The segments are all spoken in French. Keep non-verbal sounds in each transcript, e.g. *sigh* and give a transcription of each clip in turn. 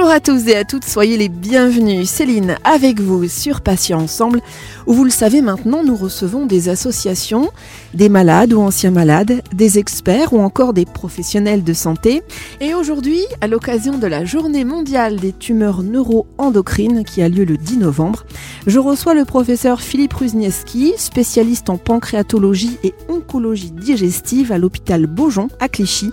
Bonjour à tous et à toutes, soyez les bienvenus. Céline avec vous sur Patients Ensemble, où vous le savez maintenant, nous recevons des associations, des malades ou anciens malades, des experts ou encore des professionnels de santé. Et aujourd'hui, à l'occasion de la journée mondiale des tumeurs neuro-endocrines qui a lieu le 10 novembre, je reçois le professeur Philippe Ruznieski, spécialiste en pancréatologie et oncologie digestive à l'hôpital Beaujon à Clichy.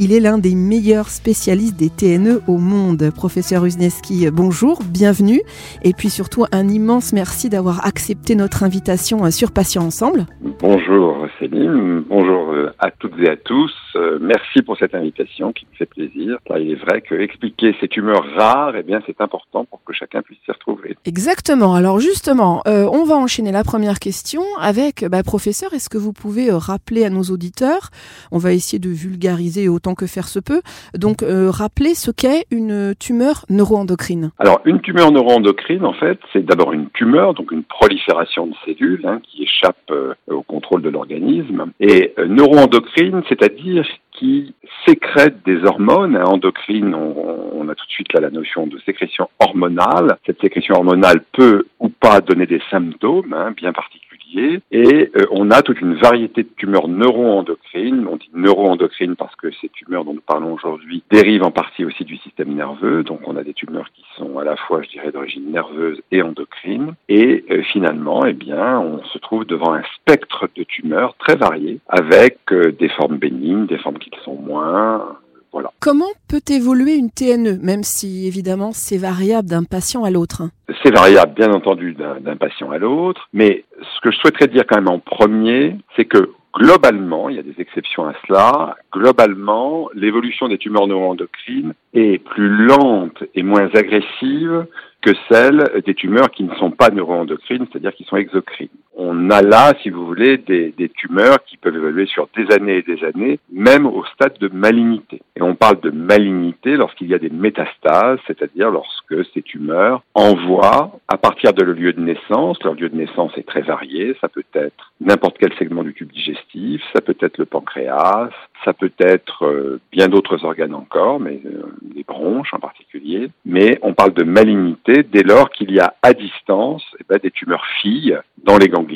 Il est l'un des meilleurs spécialistes des TNE au monde. Professeur Ruznieski, bonjour, bienvenue. Et puis surtout, un immense merci d'avoir accepté notre invitation sur Patients Ensemble. Bonjour Céline, bonjour euh, à toutes et à tous. Euh, merci pour cette invitation qui me fait plaisir. Il est vrai que expliquer ces tumeurs rares, eh bien, c'est important pour que chacun puisse s'y retrouver. Exactement. Alors justement, euh, on va enchaîner la première question avec, bah, professeur, est-ce que vous pouvez rappeler à nos auditeurs, on va essayer de vulgariser autant que faire se peut, donc rappeler ce qu'est une tumeur neuroendocrine. Alors une tumeur neuroendocrine, en fait, c'est d'abord une tumeur, donc une prolifération de cellules hein, qui échappe au contrôle de l'organisme. Et euh, neuroendocrine, c'est-à-dire qui sécrète des hormones hein, endocrines. On, on, a tout de suite là la notion de sécrétion hormonale. Cette sécrétion hormonale peut ou pas donner des symptômes hein, bien particuliers et euh, on a toute une variété de tumeurs neuroendocrines. On dit neuroendocrines parce que ces tumeurs dont nous parlons aujourd'hui dérivent en partie aussi du système nerveux. Donc on a des tumeurs qui sont à la fois, je dirais, d'origine nerveuse et endocrine. Et euh, finalement, eh bien, on se trouve devant un spectre de tumeurs très varié avec euh, des formes bénignes, des formes qui le sont moins, voilà. Comment peut évoluer une TNE, même si évidemment c'est variable d'un patient à l'autre C'est variable, bien entendu, d'un patient à l'autre, mais ce que je souhaiterais dire quand même en premier, c'est que globalement, il y a des exceptions à cela, globalement, l'évolution des tumeurs neuroendocrines est plus lente et moins agressive que celle des tumeurs qui ne sont pas neuroendocrines, c'est-à-dire qui sont exocrines. On a là, si vous voulez, des, tumeurs qui peuvent évoluer sur des années et des années, même au stade de malignité. Et on parle de malignité lorsqu'il y a des métastases, c'est-à-dire lorsque ces tumeurs envoient, à partir de le lieu de naissance, leur lieu de naissance est très varié, ça peut être n'importe quel segment du tube digestif, ça peut être le pancréas, ça peut être euh, bien d'autres organes encore, mais euh, les bronches en particulier. Mais on parle de malignité dès lors qu'il y a à distance eh ben, des tumeurs filles dans les ganglions,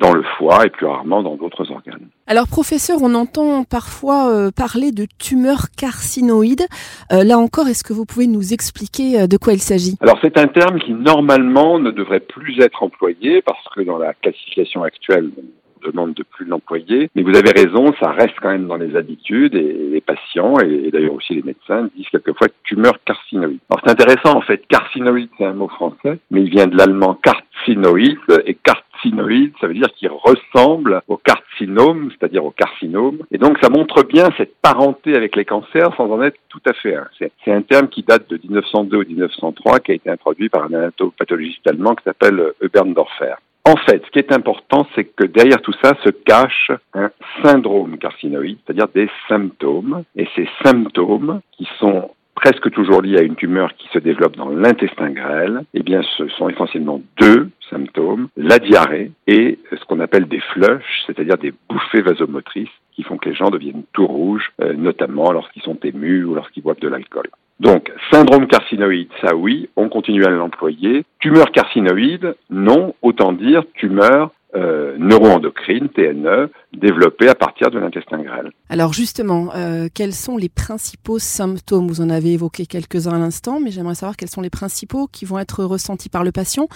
dans le foie et plus rarement dans d'autres organes. Alors professeur, on entend parfois euh, parler de tumeurs carcinoïdes. là encore, est-ce que vous pouvez nous expliquer de quoi il s'agit? Alors c'est un terme qui normalement ne devrait plus être employé parce que dans la classification actuelle demande de plus l'employer. Mais vous avez raison, ça reste quand même dans les habitudes et les patients et, d'ailleurs aussi les médecins disent quelquefois tumeur carcinoïde. Alors c'est intéressant en fait, carcinoïde c'est un mot français, mais il vient de l'allemand carcinoïde et carcinoïde, ça veut dire qu'il ressemble au carcinome, c'est-à-dire au carcinome. Et donc ça montre bien cette parenté avec les cancers sans en être tout à fait un. C'est un terme qui date de 1902 ou 1903, qui a été introduit par un anatopathologiste allemand qui s'appelle Eberndorfer. En fait, ce qui est important, c'est que derrière tout ça se cache un syndrome carcinoïde, c'est-à-dire des symptômes. Et ces symptômes, qui sont presque toujours liés à une tumeur qui se développe dans l'intestin grêle, eh bien, ce sont essentiellement deux symptômes, la diarrhée et ce qu'on appelle des flushs, c'est-à-dire des bouffées vasomotrices qui font que les gens deviennent tout rouges, euh, notamment lorsqu'ils sont émus ou lorsqu'ils boivent de l'alcool. Donc, syndrome carcinoïde, ça oui, on continue à l'employer. Tumeur carcinoïde, non, autant dire tumeur euh, neuroendocrine, TNE, développée à partir de l'intestin grêle. Alors justement, euh, quels sont les principaux symptômes? Vous en avez évoqué quelques-uns à l'instant, mais j'aimerais savoir quels sont les principaux qui vont être ressentis par le patient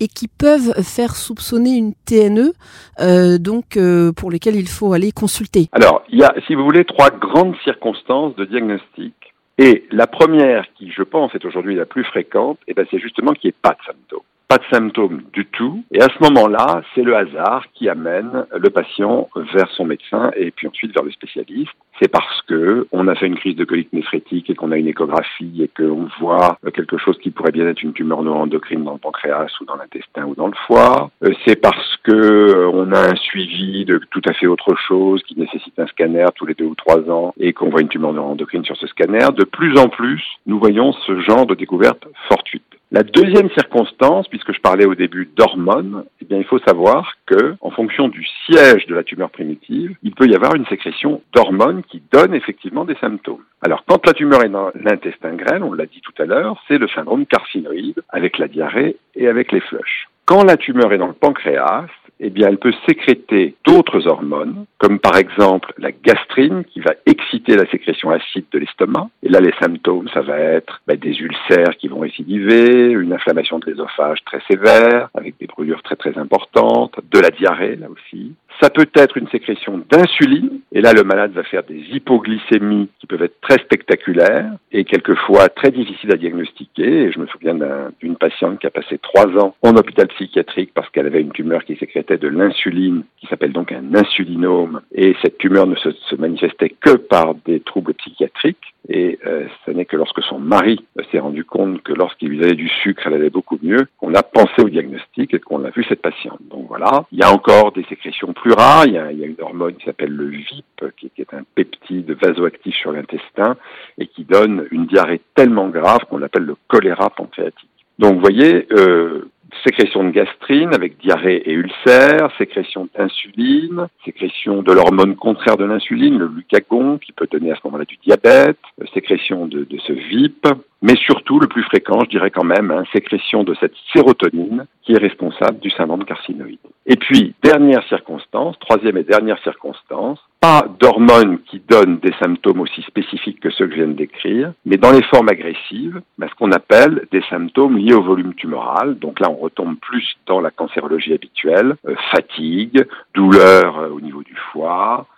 et qui peuvent faire soupçonner une TNE, euh, donc euh, pour lesquels il faut aller consulter. Alors, il y a, si vous voulez, trois grandes circonstances de diagnostic et la première, qui je pense est aujourd'hui la plus fréquente, eh ben, c'est justement qu'il n'y ait pas de symptômes. Pas de symptômes du tout. Et à ce moment-là, c'est le hasard qui amène le patient vers son médecin et puis ensuite vers le spécialiste. C'est parce que on a fait une crise de colite néphrétique et qu'on a une échographie et qu'on voit quelque chose qui pourrait bien être une tumeur neuroendocrine dans le pancréas ou dans l'intestin ou dans le foie. Euh, c'est parce que euh, on a un suivi de tout à fait autre chose qui nécessite un scanner tous les deux ou trois ans et qu'on voit une tumeur neuroendocrine sur ce scanner. De plus en plus, nous voyons ce genre de découverte fortuite. La deuxième circonstance, puisque je parlais au début d'hormones, eh bien, il faut savoir que, en fonction du siège de la tumeur primitive, il peut y avoir une sécrétion d'hormones qui donne effectivement des symptômes. Alors, quand la tumeur est dans l'intestin grêle, on l'a dit tout à l'heure, c'est le syndrome carcinoïde avec la diarrhée et avec les flushs. Quand la tumeur est dans le pancréas, eh bien, elle peut sécréter d'autres hormones, comme par exemple la gastrine, qui va exciter la sécrétion acide de l'estomac. Et là, les symptômes, ça va être ben, des ulcères qui vont récidiver, une inflammation de l'ésophage très sévère, avec des brûlures très très importantes, de la diarrhée, là aussi. Ça peut être une sécrétion d'insuline, et là le malade va faire des hypoglycémies qui peuvent être très spectaculaires et quelquefois très difficiles à diagnostiquer. Et je me souviens d'une patiente qui a passé trois ans en hôpital psychiatrique parce qu'elle avait une tumeur qui sécrétait de l'insuline, qui s'appelle donc un insulinome, et cette tumeur ne se, se manifestait que par des troubles psychiatriques. Et euh, ce n'est que lorsque son mari s'est rendu compte que lorsqu'il lui donnait du sucre, elle allait beaucoup mieux, qu'on a pensé au diagnostic et qu'on a vu cette patiente. Donc voilà, il y a encore des sécrétions plus rares. Il y a, une hormone qui s'appelle le VIP, qui, qui, est un peptide vasoactif sur l'intestin et qui donne une diarrhée tellement grave qu'on l'appelle le choléra pancréatique. Donc vous voyez, euh, sécrétion de gastrine avec diarrhée et ulcère, sécrétion d'insuline, sécrétion de l'hormone contraire de l'insuline, le glucagon, qui peut donner à ce moment-là du diabète, euh, sécrétion de, de, ce VIP, mais surtout, le plus fréquent, je dirais quand même, hein, sécrétion de cette sérotonine qui est responsable du syndrome carcinoïde. Et puis, dernière circonstance, troisième et dernière circonstance, pas d'hormones qui donnent des symptômes aussi spécifiques que ceux que je viens de décrire, mais dans les formes agressives, ben, ce qu'on appelle des symptômes liés au volume tumoral. Donc là, on retombe plus dans la cancérologie habituelle, euh, fatigue, douleur euh, au niveau du foie,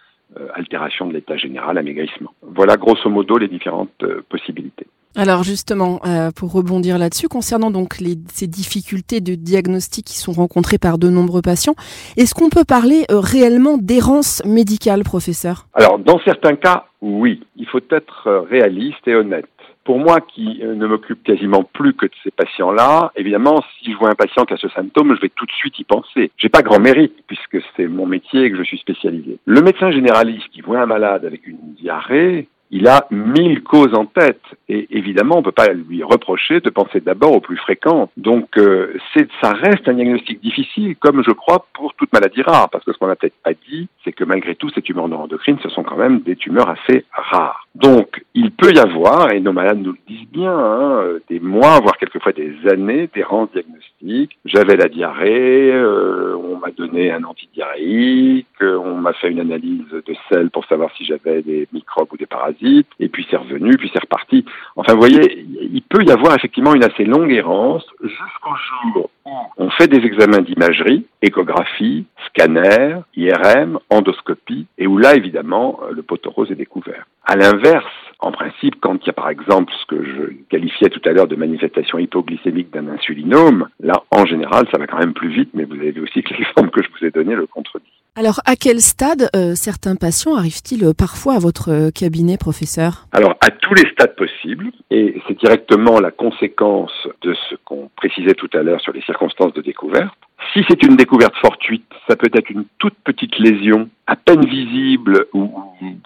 euh, altération de l'état général, amaigrissement. Voilà grosso modo les différentes possibilités. Alors justement, euh, pour rebondir là-dessus, concernant donc ces difficultés de diagnostic qui sont rencontrées par de nombreux patients, est-ce qu'on peut parler euh, réellement d'errance médicale, professeur? Alors dans certains cas, oui. Il faut être euh, réaliste et honnête. Pour moi, qui ne m'occupe quasiment plus que de ces patients-là, évidemment, si je vois un patient qui a ce symptôme, je vais tout de suite y penser. J'ai pas grand mérite puisque c'est mon métier et que je suis spécialisé. Le médecin généraliste qui voit un malade avec une diarrhée, il a mille causes en tête et évidemment on ne peut pas lui reprocher de penser d'abord aux plus fréquentes. Donc euh, ça reste un diagnostic difficile, comme je crois pour toute maladie rare, parce que ce qu'on n'a peut-être pas dit, c'est que malgré tout ces tumeurs neuroendocrines, ce sont quand même des tumeurs assez rares. Donc il peut y avoir, et nos malades nous le disent bien, hein, des mois, voire quelquefois des années d'errance diagnostique. J'avais la diarrhée, euh, on m'a donné un antidiarrhéique, on m'a fait une analyse de sel pour savoir si j'avais des microbes ou des parasites, et puis c'est revenu, puis c'est reparti. Enfin, vous voyez, il peut y avoir effectivement une assez longue errance jusqu'au jour où on fait des examens d'imagerie, échographie, scanner, IRM, endoscopie, et où là, évidemment, le potorose est découvert. À l'inverse, en principe, quand il y a par exemple ce que je qualifiais tout à l'heure de manifestation hypoglycémique d'un insulinome, là, en général, ça va quand même plus vite, mais vous avez vu aussi que l'exemple que je vous ai donné le contredit. Alors, à quel stade euh, certains patients arrivent-ils euh, parfois à votre euh, cabinet, professeur? Alors, à tous les stades possibles, et c'est directement la conséquence de ce qu'on précisait tout à l'heure sur les circonstances de découverte. Si c'est une découverte fortuite, ça peut être une toute petite lésion à peine visible ou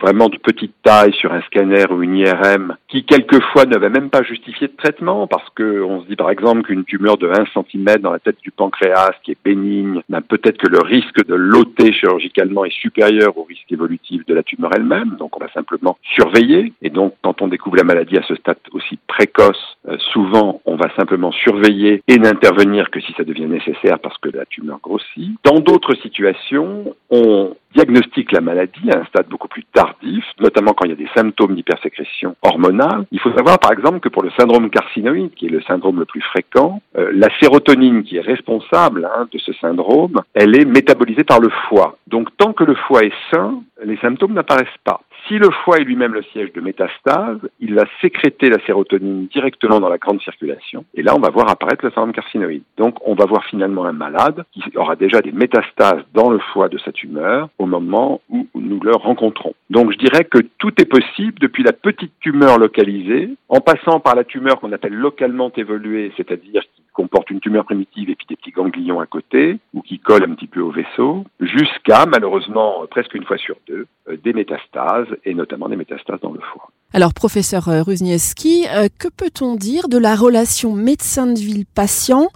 vraiment de petite taille sur un scanner ou une IRM qui quelquefois ne va même pas justifier de traitement parce que on se dit par exemple qu'une tumeur de 1 cm dans la tête du pancréas qui est bénigne, ben peut-être que le risque de l'ôter chirurgicalement est supérieur au risque évolutif de la tumeur elle-même, donc on va simplement surveiller. Et donc quand on découvre la maladie à ce stade aussi précoce, euh, souvent on va simplement surveiller et n'intervenir que si ça devient nécessaire parce que la tumeur grossit. Dans d'autres situations, on diagnostique la maladie à un stade beaucoup plus tardif, notamment quand il y a des symptômes d'hypersécrétion hormonale. Il faut savoir par exemple que pour le syndrome carcinoïde, qui est le syndrome le plus fréquent, euh, la sérotonine qui est responsable hein, de ce syndrome, elle est métabolisée par le foie. Donc tant que le foie est sain, les symptômes n'apparaissent pas. Si le foie est lui-même le siège de métastase, il va sécréter la sérotonine directement dans la grande circulation, et là on va voir apparaître le syndrome carcinoïde. Donc on va voir finalement un malade qui aura déjà des métastases dans le foie de sa tumeur au moment où nous le rencontrons. Donc je dirais que tout est possible depuis la petite tumeur localisée, en passant par la tumeur qu'on appelle localement évoluée, c'est-à-dire qui comporte une tumeur primitive et puis des petits ganglions à côté, ou qui collent un petit peu au vaisseau, jusqu'à, malheureusement, presque une fois sur deux, euh, des métastases, et notamment des métastases dans le foie. Alors, professeur euh, Ruzniewski, euh, que peut-on dire de la relation médecin de ville-patient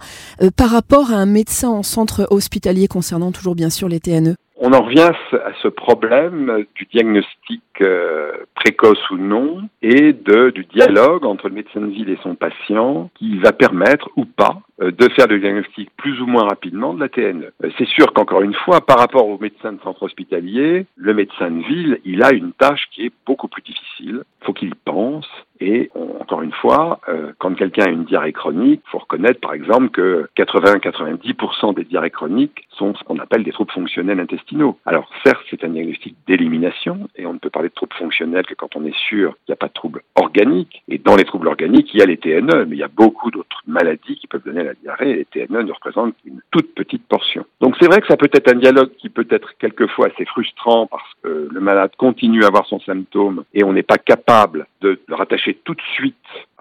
par rapport à un médecin en centre hospitalier concernant toujours bien sûr les TNE on en revient à ce problème du diagnostic euh, précoce ou non et de, du dialogue entre le médecin de ville et son patient qui va permettre ou pas euh, de faire le diagnostic plus ou moins rapidement de la TNE. Euh, c'est sûr qu'encore une fois, par rapport au médecin de centre hospitalier, le médecin de ville, il a une tâche qui est beaucoup plus difficile. Il faut qu'il pense, et encore une fois, euh, quand quelqu'un a une diarrhée chronique, il faut reconnaître par exemple que 80-90% des diarrhées chroniques sont ce qu'on appelle des troubles fonctionnels intestinaux. Alors certes, c'est un diagnostic d'élimination et on ne peut parler de troubles fonctionnels que quand on est sûr qu'il n'y a pas de troubles organiques. Et dans les troubles organiques, il y a les TNE, mais il y a beaucoup d'autres maladies qui peuvent donner la diarrhée et les TNE ne représentent qu'une toute petite portion. Donc c'est vrai que ça peut être un dialogue qui peut être quelquefois assez frustrant parce que le malade continue à avoir son symptôme et on n'est pas capable de le rattacher tout de suite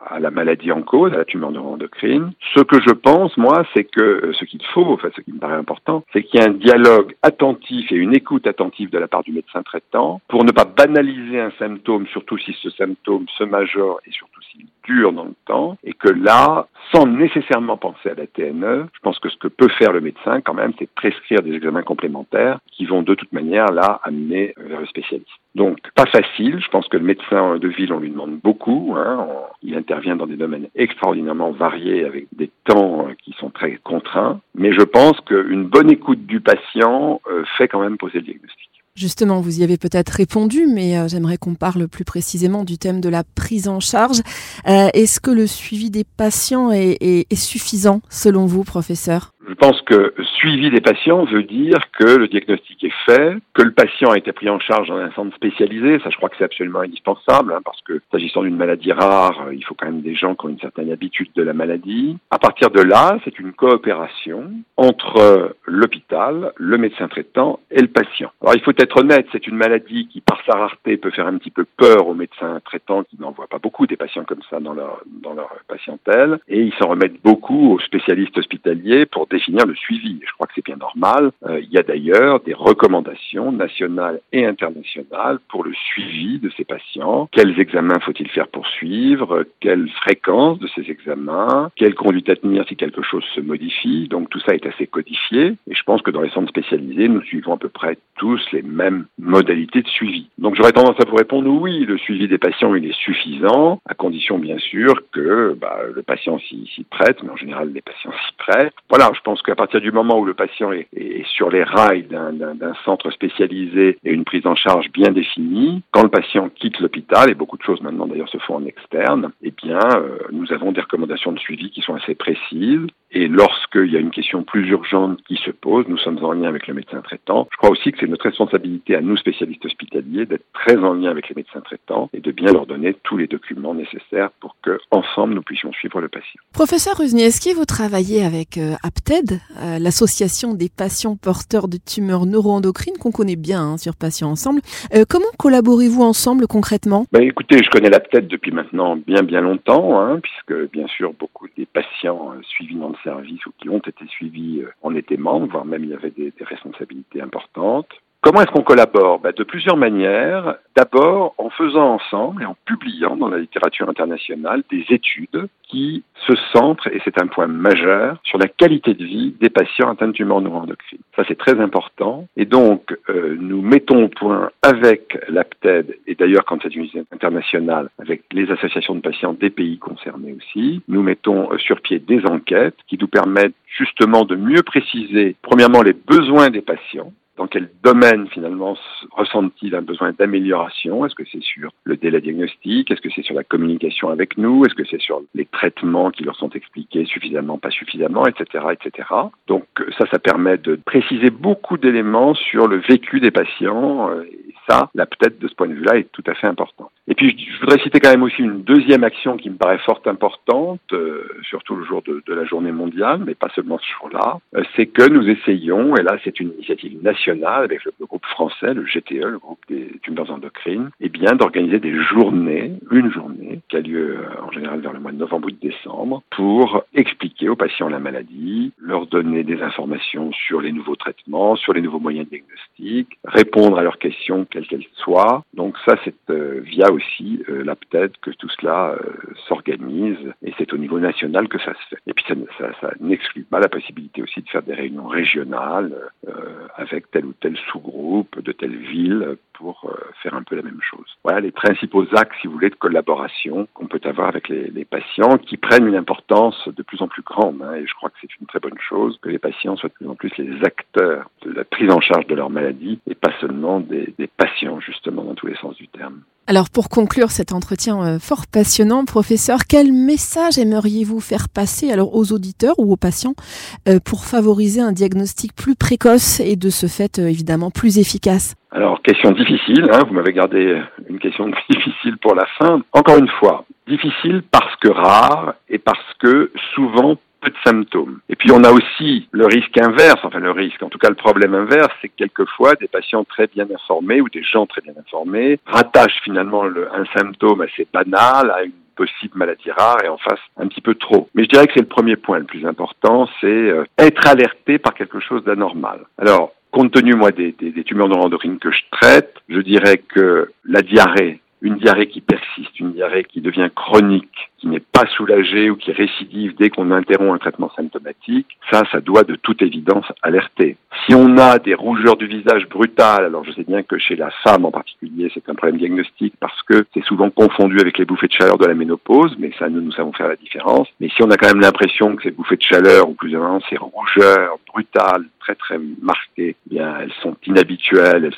à la maladie en cause, à la tumeur neuroendocrine. Ce que je pense, moi, c'est que euh, ce qu'il faut, enfin ce qui me paraît important, c'est qu'il y ait un dialogue attentif et une écoute attentive de la part du médecin traitant pour ne pas banaliser un symptôme, surtout si ce symptôme se majore et surtout s'il dure dans le temps, et que là, sans nécessairement penser à la TNE, je pense que ce que peut faire le médecin quand même, c'est prescrire des examens complémentaires qui vont de toute manière là amener vers le spécialiste. Donc pas facile, je pense que le médecin de ville, on lui demande beaucoup, hein, intervient dans des domaines extraordinairement variés avec des temps qui sont très contraints, mais je pense qu'une bonne écoute du patient euh, fait quand même poser le diagnostic. Justement, vous y avez peut-être répondu, mais euh, j'aimerais qu'on parle plus précisément du thème de la prise en charge. Euh, est-ce que le suivi des patients est suffisant selon vous, professeur? Je pense que suivi des patients veut dire que le diagnostic est fait, que le patient a été pris en charge dans un centre spécialisé. Ça, je crois que c'est absolument indispensable, hein, parce que s'agissant d'une maladie rare, il faut quand même des gens qui ont une certaine habitude de la maladie. À partir de là, c'est une coopération entre l'hôpital, le médecin traitant et le patient. Alors, il faut être honnête, c'est une maladie qui, par sa rareté, peut faire un petit peu peur aux médecins traitants qui n'en voient pas beaucoup des patients comme ça dans leur, dans leur patientèle, et ils s'en remettent beaucoup aux spécialistes hospitaliers pour définir le suivi. Je crois que c'est bien normal. Euh, il y a d'ailleurs des recommandations nationales et internationales pour le suivi de ces patients. Quels examens faut-il faire pour suivre? Quelle fréquence de ces examens? Quelle conduite à tenir si quelque chose se modifie? Donc tout ça est assez codifié et je pense que dans les centres spécialisés, nous suivons à peu près tous les mêmes modalités de suivi. Donc j'aurais tendance à vous répondre oui, le suivi des patients il est suffisant, à condition bien sûr que bah, le patient s'y prête, mais en général les patients s'y prêtent. Voilà, pense qu'à partir du moment où le patient est, sur les rails d'un centre spécialisé et une prise en charge bien définie, quand le patient quitte l'hôpital, et beaucoup de choses maintenant d'ailleurs se font en externe, eh bien, euh, nous avons des recommandations de suivi qui sont assez précises. Et lorsqu'il y a une question plus urgente qui se pose, nous sommes en lien avec le médecin traitant. Je crois aussi que c'est notre responsabilité à nous, spécialistes hospitaliers, d'être très en lien avec les médecins traitants et de bien leur donner tous les documents nécessaires pour que, ensemble, nous puissions suivre le patient. Professeur Ruzniewski, vous travaillez avec euh, APTED, euh, l'association des patients porteurs de tumeurs neuroendocrines qu'on connaît bien hein, sur Patients Ensemble. Euh, comment collaborez-vous ensemble concrètement? Ben, Écoutez, je connais l'APTED depuis maintenant bien bien longtemps, hein, puisque bien sûr beaucoup des patients suivis dans le service ou qui ont été suivis en étaient membres, voire même il y avait des responsabilités importantes. Comment est-ce qu'on collabore ben, De plusieurs manières. D'abord en faisant ensemble et en publiant dans la littérature internationale des études qui se centrent, et c'est un point majeur, sur la qualité de vie des patients atteints de tumeurs neuroendocrines. Ça, c'est très important. Et donc, euh, nous mettons au point avec l'APTED, et d'ailleurs, quand c'est une internationale, avec les associations de patients des pays concernés aussi, nous mettons euh, sur pied des enquêtes qui nous permettent justement de mieux préciser, premièrement, les besoins des patients, dans quel domaine finalement ressentent-ils un besoin d'amélioration? Est-ce que c'est sur le délai diagnostique? Est-ce que c'est sur la communication avec nous? Est-ce que c'est sur les traitements qui leur sont expliqués suffisamment, pas suffisamment, etc., etc. Donc ça, ça permet de préciser beaucoup d'éléments sur le vécu des patients. Ça, là peut-être de ce point de vue-là, est tout à fait important. Et puis je voudrais citer quand même aussi une deuxième action qui me paraît fort importante, euh, surtout le jour de, de, la journée mondiale, mais pas seulement ce jour-là, euh, c'est que nous essayons, et là c'est une initiative nationale avec le, groupe français, le GTE, le groupe des tumeurs endocrines, et eh bien d'organiser des journées, une journée qui a lieu euh, en général vers le mois de novembre ou de décembre, pour expliquer aux patients la maladie, leur donner des informations sur les nouveaux traitements, sur les nouveaux moyens diagnostiques, répondre à leurs questions quelles qu'elles soient. Donc ça c'est euh, via aussi euh, la peut que tout cela euh, s'organise et c'est au niveau national que ça se fait. Et puis ça, n'exclut pas la possibilité aussi de faire des réunions régionales euh, avec tel ou tel sous-groupe de telle ville pour faire un peu la même chose. Voilà les principaux axes, si vous voulez, de collaboration qu'on peut avoir avec les, les, patients qui prennent une importance de plus en plus grande. Hein, et je crois que c'est une très bonne chose que les patients soient de plus en plus les acteurs de la prise en charge de leur maladie et pas seulement des, des patients, justement, dans tous les sens du terme. Alors pour conclure cet entretien euh, fort passionnant, professeur, quel message aimeriez-vous faire passer alors aux auditeurs ou aux patients euh, pour favoriser un diagnostic plus précoce et de ce fait euh, évidemment plus efficace? Alors question difficile, hein, vous m'avez gardé une question *laughs* difficile pour la fin. Encore une fois, difficile parce que rare et parce que souvent de symptômes. Et puis on a aussi le risque inverse, enfin le risque, en tout cas le problème inverse, c'est que quelquefois des patients très bien informés ou des gens très bien informés rattachent finalement le, un symptôme assez banal à une possible maladie rare et en face un petit peu trop. Mais je dirais que c'est le premier point le plus important, c'est euh, être alerté par quelque chose d'anormal. Alors, compte tenu moi des, des, des tumeurs que je traite, je dirais que la diarrhée, une diarrhée qui persiste, une diarrhée qui devient chronique, n'est pas soulagée ou qui récidive dès qu'on interrompt un traitement symptomatique, ça, ça doit de toute évidence alerter. Si on a des rougeurs du visage brutales, alors je sais bien que chez la femme en particulier, c'est un problème diagnostique parce que c'est souvent confondu avec les bouffées de chaleur de la ménopause, mais ça, nous, nous savons faire la différence. Mais si on a quand même l'impression que ces bouffées de chaleur, ou plus ou moins ces rougeurs brutales, très très marquées, eh bien, elles sont inhabituelles, elles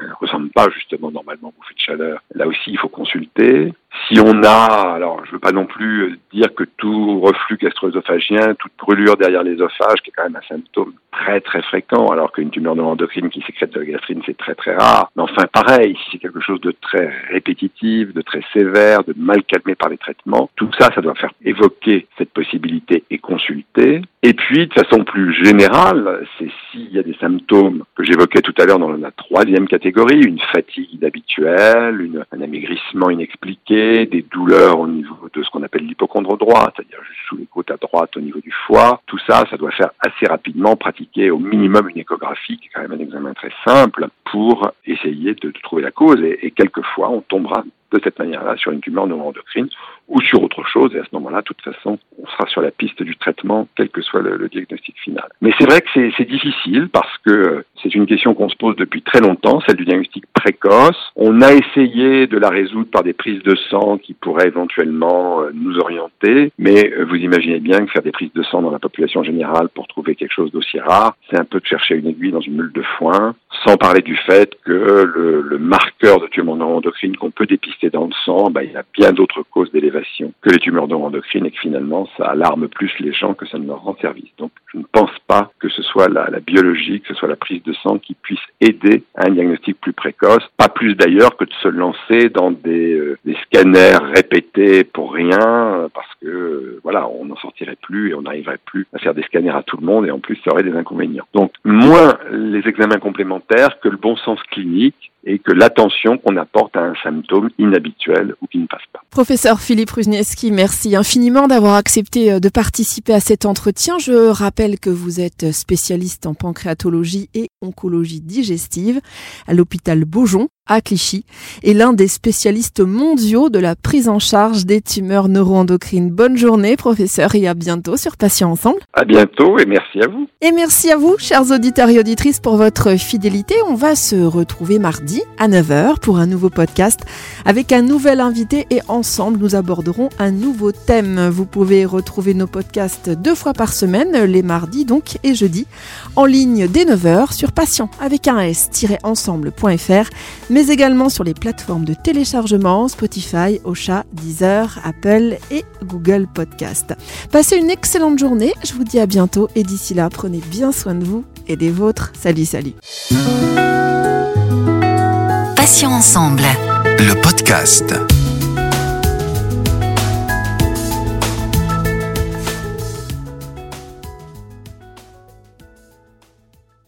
elles ressemblent pas justement normalement aux bouffées de chaleur. Là aussi, il faut consulter. Si on a, alors je veux pas non plus dire que tout reflux gastro-œsophagien, toute brûlure derrière l'ésophage, qui est quand même un symptôme très très fréquent, alors qu'une tumeur neuroendocrine qui sécrète de la gastrine, c'est très très rare. Mais enfin, pareil, si c'est quelque chose de très répétitif, de très sévère, de mal calmé par les traitements, tout ça, ça doit faire évoquer cette possibilité et consulter. Et puis, de façon plus générale, c'est s'il y a des symptômes que j'évoquais tout à l'heure dans la troisième catégorie, une fatigue inhabituelle, un amaigrissement inexpliqué, des douleurs au niveau de ce qu'on appelle l'hypochondre droit, c'est-à-dire juste sous les côtes à droite au niveau du foie, tout ça, ça doit faire assez rapidement pratiquer au minimum une échographie, qui est quand même un examen très simple, pour essayer de, trouver la cause. Et quelquefois, on tombera de cette manière-là sur une tumeur neuroendocrine ou sur autre chose. Et à ce moment-là, de toute façon, on sera sur la piste du traitement, quel que soit le, diagnostic final. Mais c'est vrai que c'est difficile parce que c'est une question qu'on se pose depuis très longtemps, celle du diagnostic précoce. On a essayé de la résoudre par des prises de sang qui pourraient éventuellement nous orienter, mais vous imaginez bien que faire des prises de sang dans la population générale pour trouver quelque chose d'aussi rare, c'est un peu de chercher une aiguille dans une meule de foin, sans parler du fait que le marqueur de tumeur neuroendocrine qu'on peut dépister dans le sang, ben, il y a bien d'autres causes d'élévation que les tumeurs neuroendocrines et que finalement ça alarme plus les gens que ça ne leur rend service. Donc je ne pense pas que ce soit la, biologie, que ce soit la prise de sang qui puisse aider à un diagnostic plus précoce, pas plus d'ailleurs que de se lancer dans des, euh, scanners répétés pour rien, parce que euh, voilà, on n'en sortirait plus et on n'arriverait plus à faire des scanners à tout le monde et en plus ça aurait des inconvénients. Donc moins les examens complémentaires que le bon sens clinique et que l'attention qu'on apporte à un symptôme inhabituel ou qui ne passe pas. Professeur Philippe Ruznieski, merci infiniment d'avoir accepté de participer à cet entretien. Je rappelle que vous êtes spécialiste en pancréatologie et oncologie digestive à l'hôpital Beaujon à Clichy et l'un des spécialistes mondiaux de la prise en charge des tumeurs neuroendocrines. Bonne journée, professeur, et à bientôt sur Patients Ensemble. À bientôt et merci à vous. Et merci à vous, chers auditeurs et auditrices, pour votre fidélité. On va se retrouver mardi à 9h pour un nouveau podcast avec un nouvel invité et ensemble, nous aborderons un nouveau thème. Vous pouvez retrouver nos podcasts deux fois par semaine, les mardis donc et jeudi, en ligne dès 9h sur patient avec un s-ensemble.fr, mais également sur les plateformes de téléchargement Spotify, Ocha, Deezer, Apple et Google Podcast. Passez une excellente journée, je vous dis à bientôt et d'ici là, prenez bien soin de vous et des vôtres. Salut, salut. Patient ensemble. Le podcast.